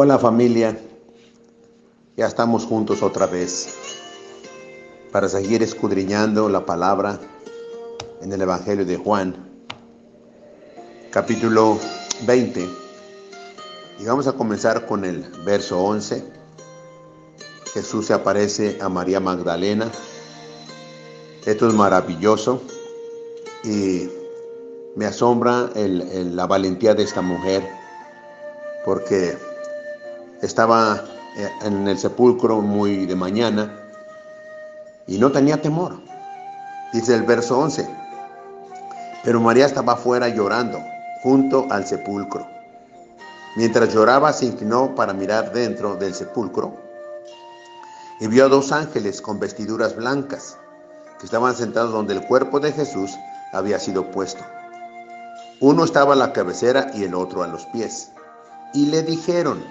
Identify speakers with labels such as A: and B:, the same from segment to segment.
A: Hola familia, ya estamos juntos otra vez para seguir escudriñando la palabra en el Evangelio de Juan, capítulo 20. Y vamos a comenzar con el verso 11. Jesús se aparece a María Magdalena. Esto es maravilloso y me asombra la valentía de esta mujer porque estaba eh, en el sepulcro muy de mañana y no tenía temor. Dice el verso 11. Pero María estaba afuera llorando, junto al sepulcro. Mientras lloraba, se inclinó para mirar dentro del sepulcro y vio a dos ángeles con vestiduras blancas que estaban sentados donde el cuerpo de Jesús había sido puesto. Uno estaba a la cabecera y el otro a los pies. Y le dijeron,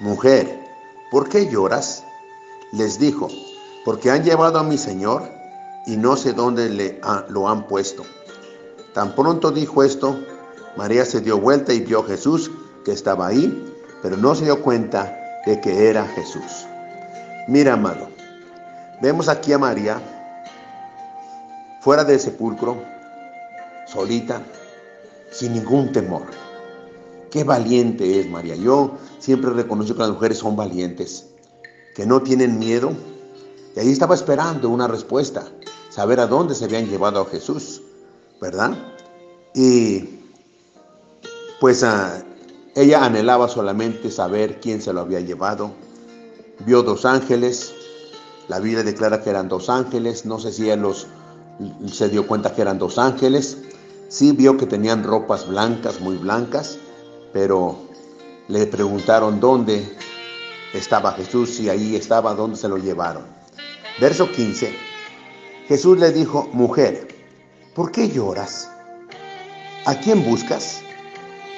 A: Mujer, ¿por qué lloras? Les dijo, porque han llevado a mi Señor y no sé dónde le lo han puesto. Tan pronto dijo esto, María se dio vuelta y vio a Jesús que estaba ahí, pero no se dio cuenta de que era Jesús. Mira, amado, vemos aquí a María fuera del sepulcro, solita, sin ningún temor. Qué valiente es María. Yo siempre reconozco que las mujeres son valientes, que no tienen miedo. Y ahí estaba esperando una respuesta, saber a dónde se habían llevado a Jesús, ¿verdad? Y pues ah, ella anhelaba solamente saber quién se lo había llevado. Vio dos ángeles, la Biblia declara que eran dos ángeles, no sé si él los, se dio cuenta que eran dos ángeles, sí vio que tenían ropas blancas, muy blancas, pero le preguntaron dónde estaba Jesús, y ahí estaba, dónde se lo llevaron. Verso 15. Jesús le dijo, mujer, ¿por qué lloras? ¿A quién buscas?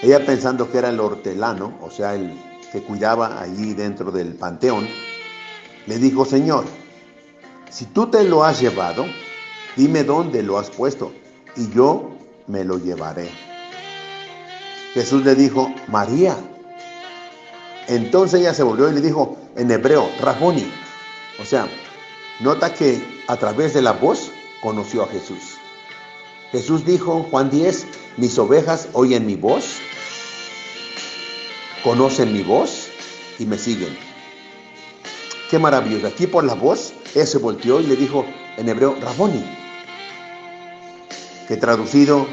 A: Ella pensando que era el hortelano, o sea, el que cuidaba allí dentro del panteón, le dijo, Señor, si tú te lo has llevado, dime dónde lo has puesto y yo me lo llevaré. Jesús le dijo, María. Entonces ella se volvió y le dijo en hebreo, Raboni. O sea, nota que a través de la voz conoció a Jesús. Jesús dijo, Juan 10, mis ovejas oyen mi voz, conocen mi voz y me siguen. Qué maravilloso. Aquí por la voz, él se volteó y le dijo en hebreo, Raboni, que traducido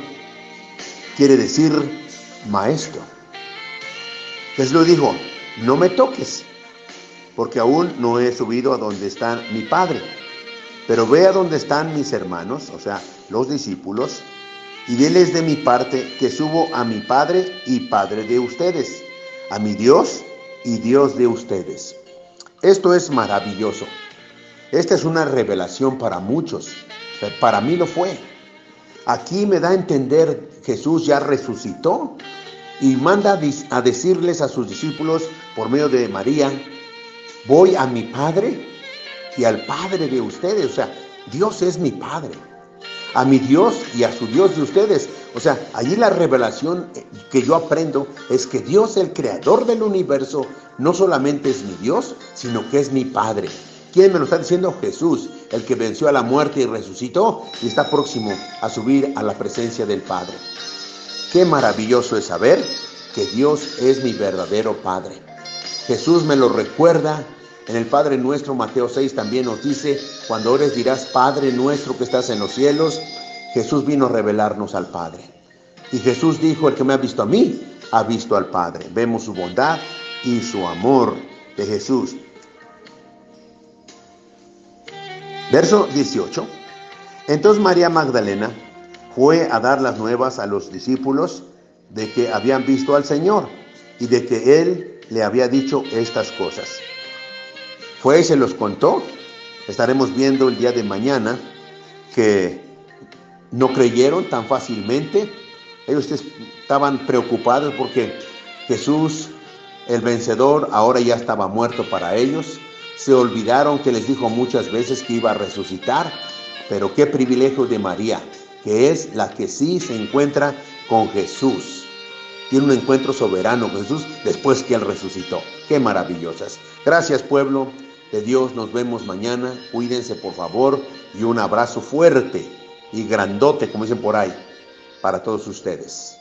A: quiere decir maestro. Jesús dijo, no me toques, porque aún no he subido a donde está mi Padre, pero ve a donde están mis hermanos, o sea, los discípulos, y diles de mi parte que subo a mi Padre y Padre de ustedes, a mi Dios y Dios de ustedes. Esto es maravilloso. Esta es una revelación para muchos. Para mí lo fue. Aquí me da a entender Jesús ya resucitó y manda a decirles a sus discípulos por medio de María, voy a mi Padre y al Padre de ustedes. O sea, Dios es mi Padre. A mi Dios y a su Dios de ustedes. O sea, allí la revelación que yo aprendo es que Dios, el creador del universo, no solamente es mi Dios, sino que es mi Padre. ¿Quién me lo está diciendo? Jesús, el que venció a la muerte y resucitó y está próximo a subir a la presencia del Padre. Qué maravilloso es saber que Dios es mi verdadero Padre. Jesús me lo recuerda. En el Padre nuestro, Mateo 6 también nos dice, cuando ores dirás, Padre nuestro que estás en los cielos, Jesús vino a revelarnos al Padre. Y Jesús dijo, el que me ha visto a mí, ha visto al Padre. Vemos su bondad y su amor de Jesús. Verso 18. Entonces María Magdalena fue a dar las nuevas a los discípulos de que habían visto al Señor y de que Él le había dicho estas cosas. Fue y se los contó. Estaremos viendo el día de mañana que no creyeron tan fácilmente. Ellos estaban preocupados porque Jesús, el vencedor, ahora ya estaba muerto para ellos se olvidaron que les dijo muchas veces que iba a resucitar, pero qué privilegio de María, que es la que sí se encuentra con Jesús. tiene un encuentro soberano con Jesús después que Él resucitó. Qué maravillosas. Gracias pueblo de Dios, nos vemos mañana. Cuídense por favor y un abrazo fuerte y grandote, como dicen por ahí, para todos ustedes.